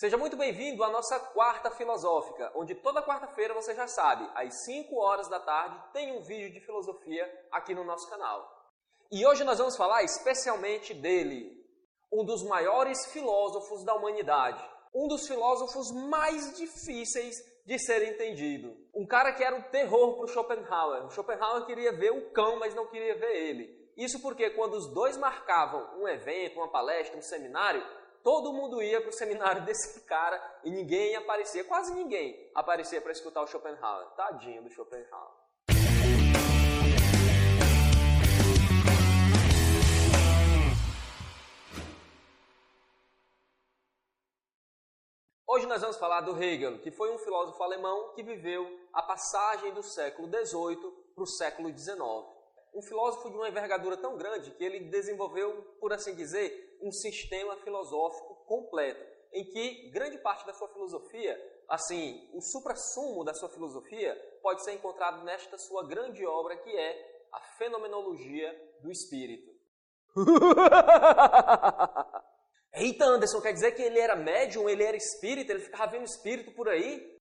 Seja muito bem-vindo à nossa quarta filosófica, onde toda quarta-feira você já sabe, às 5 horas da tarde, tem um vídeo de filosofia aqui no nosso canal. E hoje nós vamos falar especialmente dele, um dos maiores filósofos da humanidade, um dos filósofos mais difíceis de ser entendido. Um cara que era um terror para Schopenhauer. O Schopenhauer queria ver o cão, mas não queria ver ele. Isso porque quando os dois marcavam um evento, uma palestra, um seminário, todo mundo ia para o seminário desse cara e ninguém aparecia, quase ninguém aparecia para escutar o Schopenhauer. Tadinho do Schopenhauer. Hoje nós vamos falar do Hegel, que foi um filósofo alemão que viveu a passagem do século XVIII para o século XIX. Um filósofo de uma envergadura tão grande que ele desenvolveu, por assim dizer, um sistema filosófico completo, em que grande parte da sua filosofia, assim, o suprassumo da sua filosofia, pode ser encontrado nesta sua grande obra que é a Fenomenologia do Espírito. Eita, Anderson, quer dizer que ele era médium, ele era espírita, ele ficava vendo espírito por aí?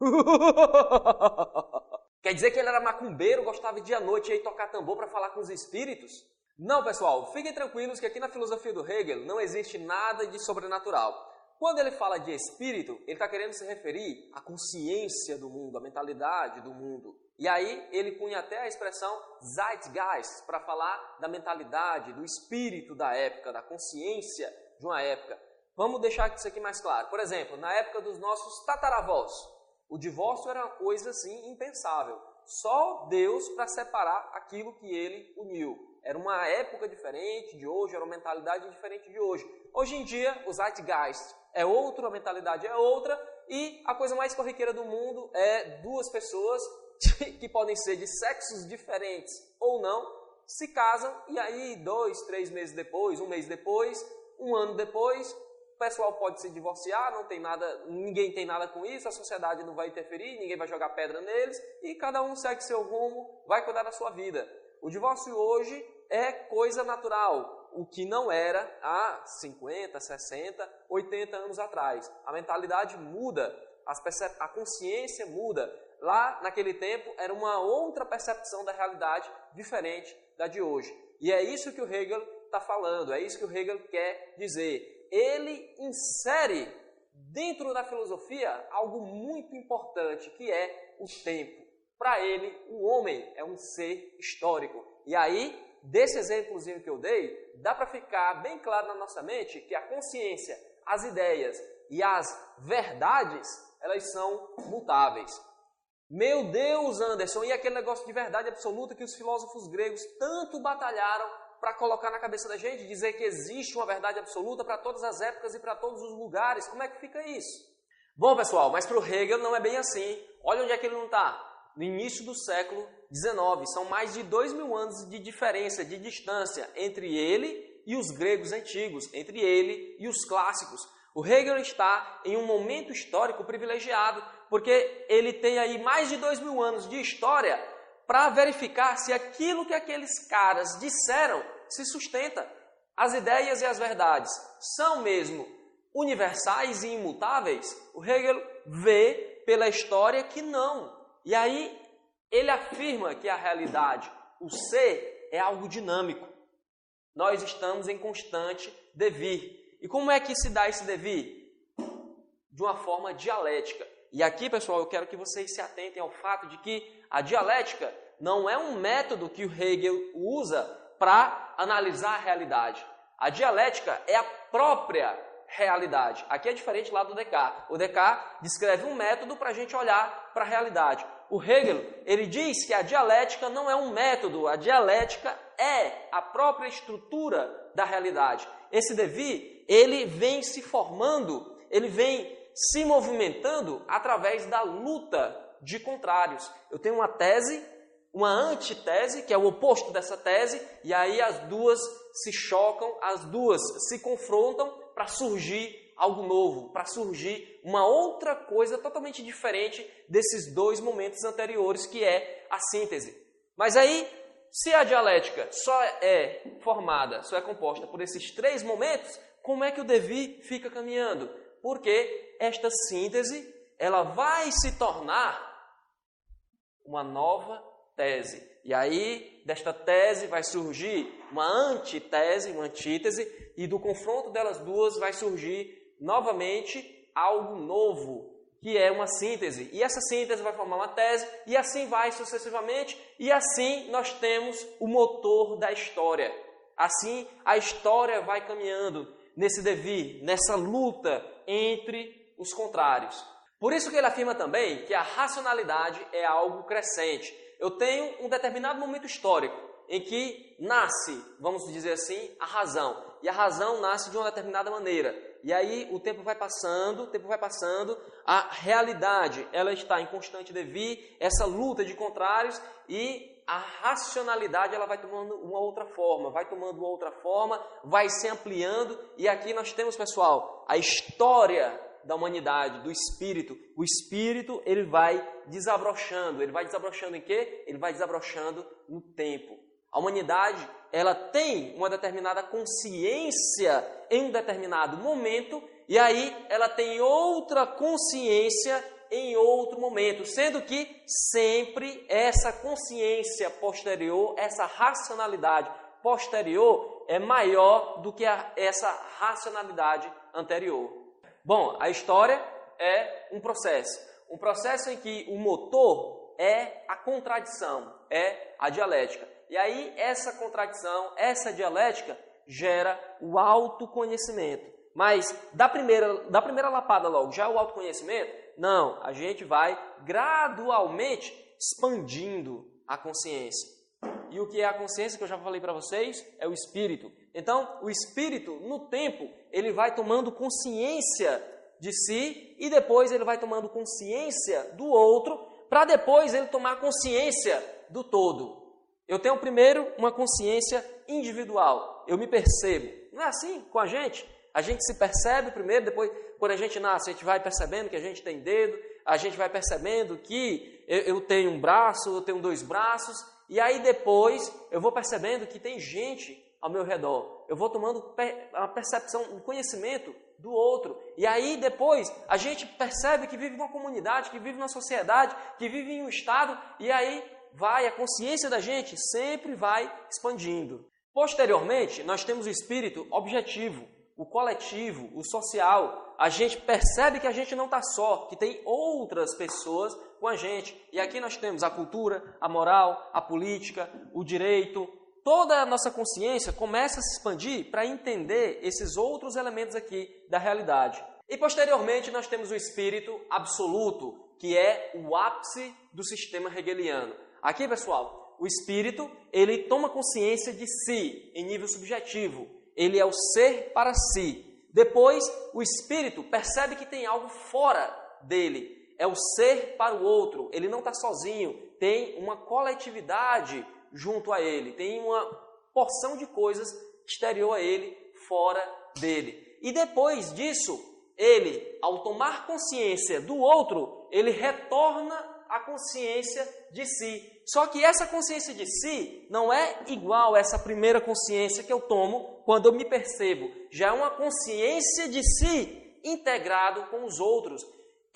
quer dizer que ele era macumbeiro, gostava de à noite aí tocar tambor para falar com os espíritos? Não, pessoal, fiquem tranquilos que aqui na filosofia do Hegel não existe nada de sobrenatural. Quando ele fala de espírito, ele está querendo se referir à consciência do mundo, à mentalidade do mundo. E aí ele punha até a expressão Zeitgeist para falar da mentalidade, do espírito da época, da consciência de uma época. Vamos deixar isso aqui mais claro. Por exemplo, na época dos nossos tataravós, o divórcio era uma coisa assim impensável. Só Deus para separar aquilo que ele uniu. Era uma época diferente de hoje, era uma mentalidade diferente de hoje. Hoje em dia, o Zeitgeist é outro, a mentalidade é outra, e a coisa mais corriqueira do mundo é duas pessoas que podem ser de sexos diferentes ou não, se casam e aí dois, três meses depois, um mês depois, um ano depois, o pessoal pode se divorciar, não tem nada, ninguém tem nada com isso, a sociedade não vai interferir, ninguém vai jogar pedra neles e cada um segue seu rumo, vai cuidar da sua vida. O divórcio hoje é coisa natural, o que não era há 50, 60, 80 anos atrás. A mentalidade muda, a consciência muda. Lá naquele tempo era uma outra percepção da realidade diferente da de hoje. E é isso que o Hegel está falando, é isso que o Hegel quer dizer. Ele insere dentro da filosofia algo muito importante, que é o tempo. Para ele, o homem é um ser histórico. E aí, desse exemplozinho que eu dei, dá para ficar bem claro na nossa mente que a consciência, as ideias e as verdades, elas são mutáveis. Meu Deus, Anderson, e aquele negócio de verdade absoluta que os filósofos gregos tanto batalharam para colocar na cabeça da gente, dizer que existe uma verdade absoluta para todas as épocas e para todos os lugares. Como é que fica isso? Bom, pessoal, mas para o Hegel não é bem assim. Olha onde é que ele não está. No início do século XIX. São mais de dois mil anos de diferença, de distância entre ele e os gregos antigos, entre ele e os clássicos. O Hegel está em um momento histórico privilegiado, porque ele tem aí mais de dois mil anos de história para verificar se aquilo que aqueles caras disseram se sustenta. As ideias e as verdades são mesmo universais e imutáveis? O Hegel vê pela história que não. E aí ele afirma que a realidade, o ser, é algo dinâmico. Nós estamos em constante devir. E como é que se dá esse devir? De uma forma dialética. E aqui, pessoal, eu quero que vocês se atentem ao fato de que a dialética não é um método que o Hegel usa para analisar a realidade. A dialética é a própria realidade. Aqui é diferente lá do Descartes. O Descartes descreve um método para a gente olhar para a realidade. O Hegel, ele diz que a dialética não é um método, a dialética é a própria estrutura da realidade. Esse devir, ele vem se formando, ele vem se movimentando através da luta de contrários. Eu tenho uma tese, uma antitese, que é o oposto dessa tese, e aí as duas se chocam, as duas se confrontam para surgir algo novo, para surgir uma outra coisa totalmente diferente desses dois momentos anteriores, que é a síntese. Mas aí, se a dialética só é formada, só é composta por esses três momentos, como é que o devir fica caminhando? porque esta síntese ela vai se tornar uma nova tese. E aí, desta tese vai surgir uma antitese, uma antítese, e do confronto delas duas vai surgir novamente algo novo, que é uma síntese. E essa síntese vai formar uma tese, e assim vai sucessivamente, e assim nós temos o motor da história. Assim a história vai caminhando nesse devir, nessa luta entre os contrários. Por isso que ele afirma também que a racionalidade é algo crescente. Eu tenho um determinado momento histórico em que nasce, vamos dizer assim, a razão. E a razão nasce de uma determinada maneira. E aí o tempo vai passando, o tempo vai passando, a realidade ela está em constante devir, essa luta de contrários e a racionalidade ela vai tomando uma outra forma, vai tomando uma outra forma, vai se ampliando e aqui nós temos, pessoal, a história da humanidade, do espírito. O espírito, ele vai desabrochando. Ele vai desabrochando em quê? Ele vai desabrochando no tempo. A humanidade, ela tem uma determinada consciência em um determinado momento e aí ela tem outra consciência em outro momento, sendo que sempre essa consciência posterior, essa racionalidade posterior é maior do que a, essa racionalidade anterior. Bom, a história é um processo. Um processo em que o motor é a contradição, é a dialética. E aí, essa contradição, essa dialética, gera o autoconhecimento. Mas da primeira, da primeira lapada logo, já o autoconhecimento? Não, a gente vai gradualmente expandindo a consciência. E o que é a consciência que eu já falei para vocês? É o espírito. Então, o espírito, no tempo, ele vai tomando consciência de si e depois ele vai tomando consciência do outro, para depois ele tomar consciência do todo. Eu tenho primeiro uma consciência individual, eu me percebo. Não é assim com a gente? A gente se percebe primeiro, depois, quando a gente nasce, a gente vai percebendo que a gente tem dedo, a gente vai percebendo que eu, eu tenho um braço, eu tenho dois braços, e aí depois eu vou percebendo que tem gente ao meu redor. Eu vou tomando a percepção, o conhecimento do outro. E aí depois a gente percebe que vive numa comunidade, que vive numa sociedade, que vive em um estado, e aí vai a consciência da gente sempre vai expandindo. Posteriormente, nós temos o espírito objetivo, o coletivo, o social. A gente percebe que a gente não está só, que tem outras pessoas com a gente. E aqui nós temos a cultura, a moral, a política, o direito. Toda a nossa consciência começa a se expandir para entender esses outros elementos aqui da realidade. E posteriormente nós temos o espírito absoluto, que é o ápice do sistema hegeliano. Aqui, pessoal, o espírito, ele toma consciência de si em nível subjetivo. Ele é o ser para si. Depois, o espírito percebe que tem algo fora dele é o ser para o outro, ele não está sozinho, tem uma coletividade junto a ele, tem uma porção de coisas exterior a ele, fora dele. E depois disso, ele, ao tomar consciência do outro, ele retorna a consciência de si. Só que essa consciência de si não é igual a essa primeira consciência que eu tomo quando eu me percebo. Já é uma consciência de si integrado com os outros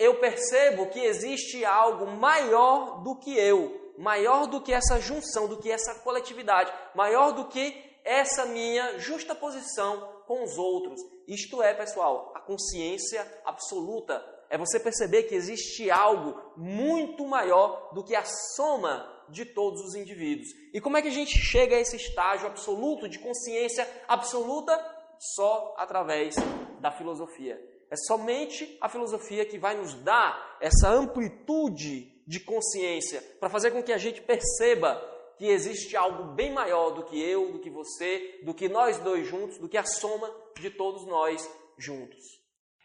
eu percebo que existe algo maior do que eu, maior do que essa junção, do que essa coletividade, maior do que essa minha justa posição com os outros. Isto é, pessoal, a consciência absoluta. É você perceber que existe algo muito maior do que a soma de todos os indivíduos. E como é que a gente chega a esse estágio absoluto de consciência absoluta? Só através da filosofia. É somente a filosofia que vai nos dar essa amplitude de consciência para fazer com que a gente perceba que existe algo bem maior do que eu, do que você, do que nós dois juntos, do que a soma de todos nós juntos.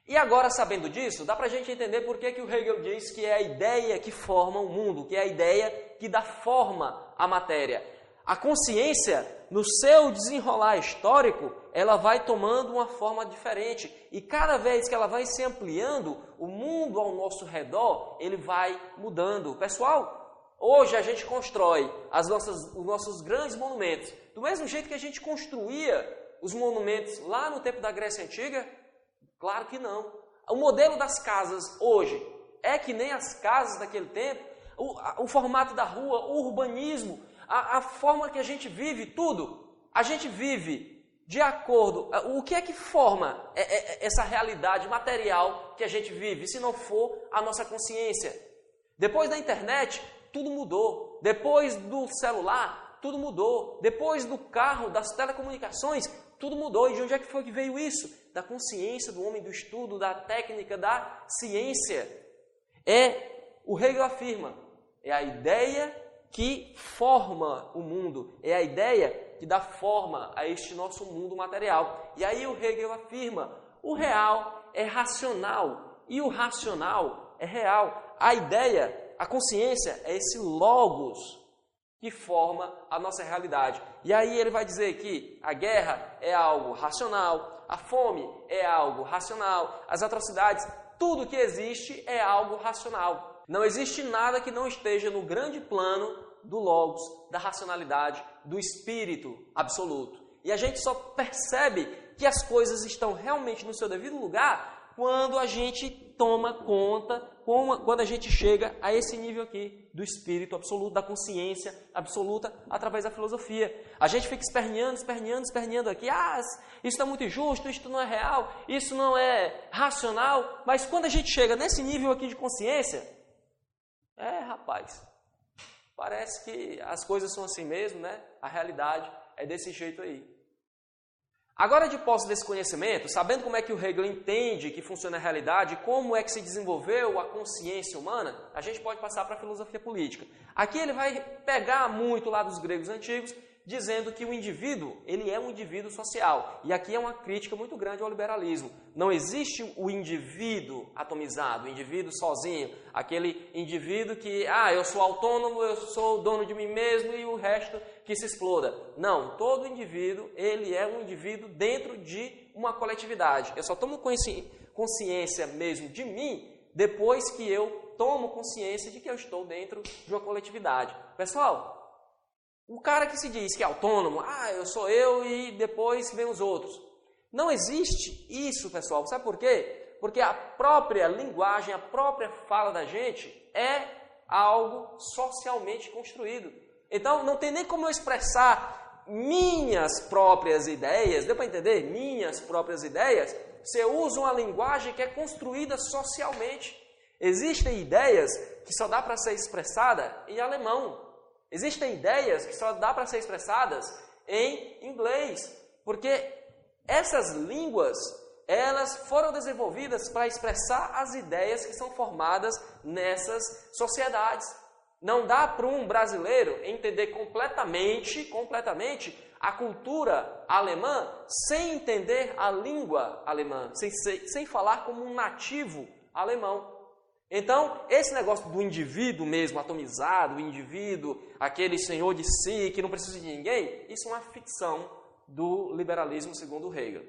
E agora, sabendo disso, dá para a gente entender por que, que o Hegel diz que é a ideia que forma o mundo, que é a ideia que dá forma à matéria. A consciência, no seu desenrolar histórico, ela vai tomando uma forma diferente. E cada vez que ela vai se ampliando, o mundo ao nosso redor, ele vai mudando. Pessoal, hoje a gente constrói as nossas, os nossos grandes monumentos. Do mesmo jeito que a gente construía os monumentos lá no tempo da Grécia Antiga? Claro que não. O modelo das casas hoje é que nem as casas daquele tempo, o, a, o formato da rua, o urbanismo, a, a forma que a gente vive, tudo. A gente vive de acordo. O que é que forma essa realidade material que a gente vive, se não for a nossa consciência? Depois da internet, tudo mudou. Depois do celular, tudo mudou. Depois do carro, das telecomunicações, tudo mudou. E de onde é que foi que veio isso? Da consciência do homem, do estudo, da técnica, da ciência. É, o Hegel afirma, é a ideia que forma o mundo, é a ideia que dá forma a este nosso mundo material. E aí o Hegel afirma, o real é racional e o racional é real. A ideia, a consciência é esse logos que forma a nossa realidade. E aí ele vai dizer que a guerra é algo racional, a fome é algo racional, as atrocidades, tudo que existe é algo racional. Não existe nada que não esteja no grande plano do logos, da racionalidade, do espírito absoluto. E a gente só percebe que as coisas estão realmente no seu devido lugar quando a gente toma conta, quando a gente chega a esse nível aqui do espírito absoluto, da consciência absoluta, através da filosofia. A gente fica esperneando, esperneando, esperneando aqui. Ah, isso é muito injusto, isso não é real, isso não é racional. Mas quando a gente chega nesse nível aqui de consciência, é, rapaz, parece que as coisas são assim mesmo, né? A realidade é desse jeito aí. Agora, de posse desse conhecimento, sabendo como é que o Hegel entende que funciona a realidade, como é que se desenvolveu a consciência humana, a gente pode passar para a filosofia política. Aqui ele vai pegar muito lá dos gregos antigos dizendo que o indivíduo, ele é um indivíduo social. E aqui é uma crítica muito grande ao liberalismo. Não existe o indivíduo atomizado, o indivíduo sozinho, aquele indivíduo que, ah, eu sou autônomo, eu sou dono de mim mesmo e o resto que se exploda. Não, todo indivíduo, ele é um indivíduo dentro de uma coletividade. Eu só tomo consciência mesmo de mim depois que eu tomo consciência de que eu estou dentro de uma coletividade. Pessoal, o cara que se diz que é autônomo, ah, eu sou eu e depois vem os outros. Não existe isso, pessoal. Sabe por quê? Porque a própria linguagem, a própria fala da gente é algo socialmente construído. Então não tem nem como eu expressar minhas próprias ideias, deu para entender? Minhas próprias ideias, eu uso uma linguagem que é construída socialmente. Existem ideias que só dá para ser expressada em alemão, Existem ideias que só dá para ser expressadas em inglês, porque essas línguas elas foram desenvolvidas para expressar as ideias que são formadas nessas sociedades. Não dá para um brasileiro entender completamente, completamente a cultura alemã sem entender a língua alemã, sem, sem falar como um nativo alemão. Então, esse negócio do indivíduo mesmo, atomizado, o indivíduo, aquele senhor de si, que não precisa de ninguém, isso é uma ficção do liberalismo segundo Hegel.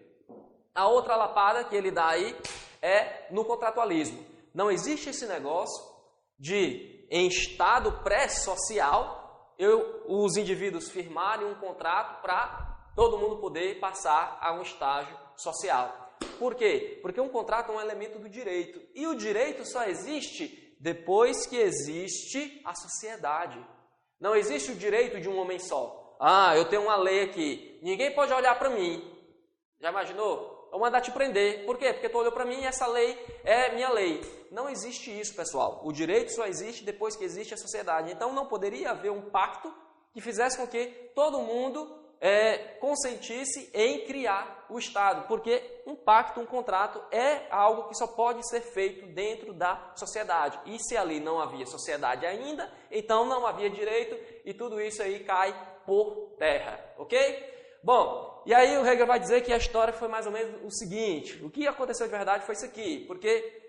A outra lapada que ele dá aí é no contratualismo. Não existe esse negócio de, em estado pré-social, os indivíduos firmarem um contrato para todo mundo poder passar a um estágio social. Por quê? Porque um contrato é um elemento do direito. E o direito só existe depois que existe a sociedade. Não existe o direito de um homem só. Ah, eu tenho uma lei aqui. Ninguém pode olhar para mim. Já imaginou? Vou mandar te prender. Por quê? Porque tu olhou para mim e essa lei é minha lei. Não existe isso, pessoal. O direito só existe depois que existe a sociedade. Então não poderia haver um pacto que fizesse com que todo mundo é, consentisse em criar o Estado, porque um pacto, um contrato é algo que só pode ser feito dentro da sociedade. E se ali não havia sociedade ainda, então não havia direito e tudo isso aí cai por terra, ok? Bom, e aí o Hegel vai dizer que a história foi mais ou menos o seguinte: o que aconteceu de verdade foi isso aqui, porque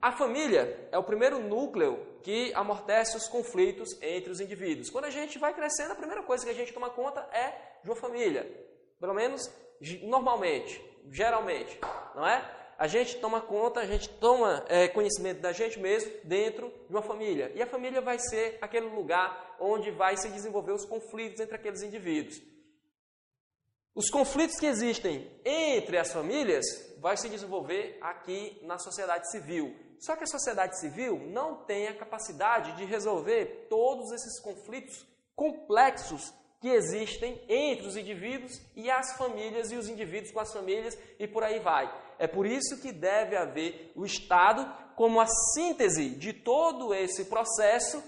a família é o primeiro núcleo que amortece os conflitos entre os indivíduos. Quando a gente vai crescendo, a primeira coisa que a gente toma conta é de uma família. Pelo menos normalmente, geralmente, não é? A gente toma conta, a gente toma é, conhecimento da gente mesmo dentro de uma família. E a família vai ser aquele lugar onde vai se desenvolver os conflitos entre aqueles indivíduos. Os conflitos que existem entre as famílias vai se desenvolver aqui na sociedade civil. Só que a sociedade civil não tem a capacidade de resolver todos esses conflitos complexos que existem entre os indivíduos e as famílias e os indivíduos com as famílias e por aí vai. É por isso que deve haver o Estado como a síntese de todo esse processo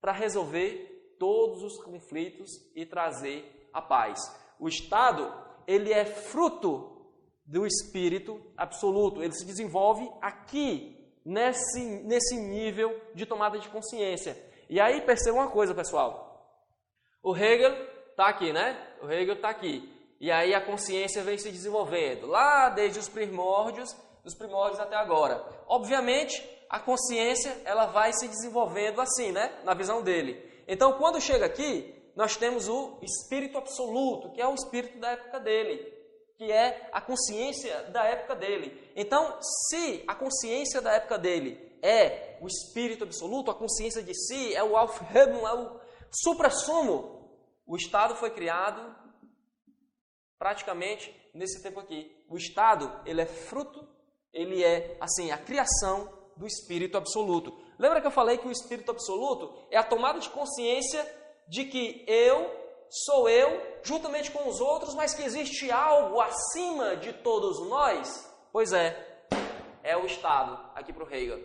para resolver todos os conflitos e trazer a paz. O Estado, ele é fruto do espírito absoluto, ele se desenvolve aqui nesse nesse nível de tomada de consciência. E aí perceba uma coisa, pessoal. O Hegel está aqui, né? O Hegel está aqui. E aí a consciência vem se desenvolvendo, lá desde os primórdios, dos primórdios até agora. Obviamente, a consciência ela vai se desenvolvendo assim, né? Na visão dele. Então, quando chega aqui, nós temos o espírito absoluto, que é o espírito da época dele, que é a consciência da época dele. Então, se a consciência da época dele é o espírito absoluto, a consciência de si, é o Aufhebung, é o supra-sumo, o Estado foi criado praticamente nesse tempo aqui. O Estado, ele é fruto, ele é, assim, a criação do Espírito Absoluto. Lembra que eu falei que o Espírito Absoluto é a tomada de consciência de que eu sou eu, juntamente com os outros, mas que existe algo acima de todos nós? Pois é, é o Estado, aqui para o Hegel.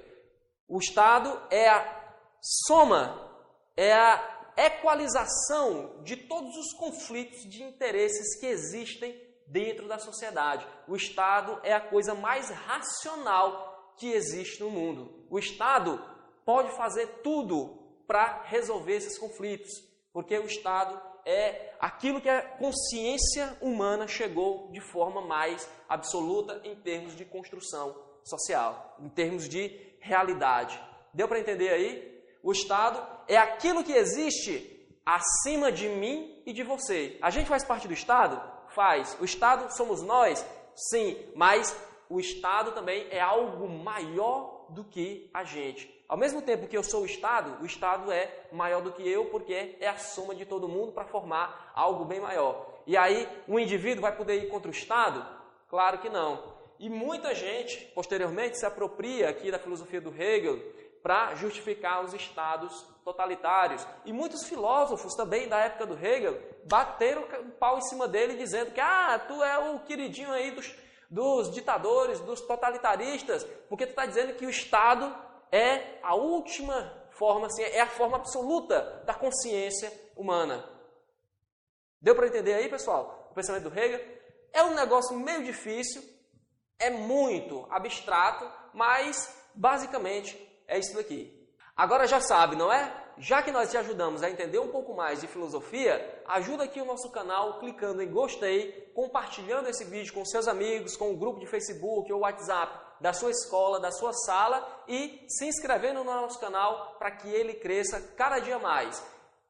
O Estado é a soma, é a equalização de todos os conflitos de interesses que existem dentro da sociedade. O Estado é a coisa mais racional que existe no mundo. O Estado pode fazer tudo para resolver esses conflitos, porque o Estado é aquilo que a consciência humana chegou de forma mais absoluta em termos de construção social, em termos de realidade. Deu para entender aí? O Estado é aquilo que existe acima de mim e de você. A gente faz parte do Estado? Faz. O Estado somos nós? Sim, mas o Estado também é algo maior do que a gente. Ao mesmo tempo que eu sou o Estado, o Estado é maior do que eu, porque é a soma de todo mundo para formar algo bem maior. E aí, um indivíduo vai poder ir contra o Estado? Claro que não. E muita gente, posteriormente, se apropria aqui da filosofia do Hegel para justificar os estados totalitários. E muitos filósofos também da época do Hegel bateram o pau em cima dele dizendo que ah, tu é o queridinho aí dos, dos ditadores, dos totalitaristas, porque tu está dizendo que o Estado é a última forma, assim, é a forma absoluta da consciência humana. Deu para entender aí, pessoal? O pensamento do Hegel é um negócio meio difícil, é muito abstrato, mas basicamente é isso daqui. Agora já sabe, não é? Já que nós te ajudamos a entender um pouco mais de filosofia, ajuda aqui o nosso canal clicando em gostei, compartilhando esse vídeo com seus amigos, com o grupo de Facebook ou WhatsApp da sua escola, da sua sala e se inscrevendo no nosso canal para que ele cresça cada dia mais.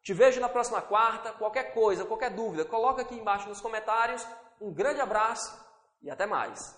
Te vejo na próxima quarta. Qualquer coisa, qualquer dúvida, coloca aqui embaixo nos comentários. Um grande abraço e até mais.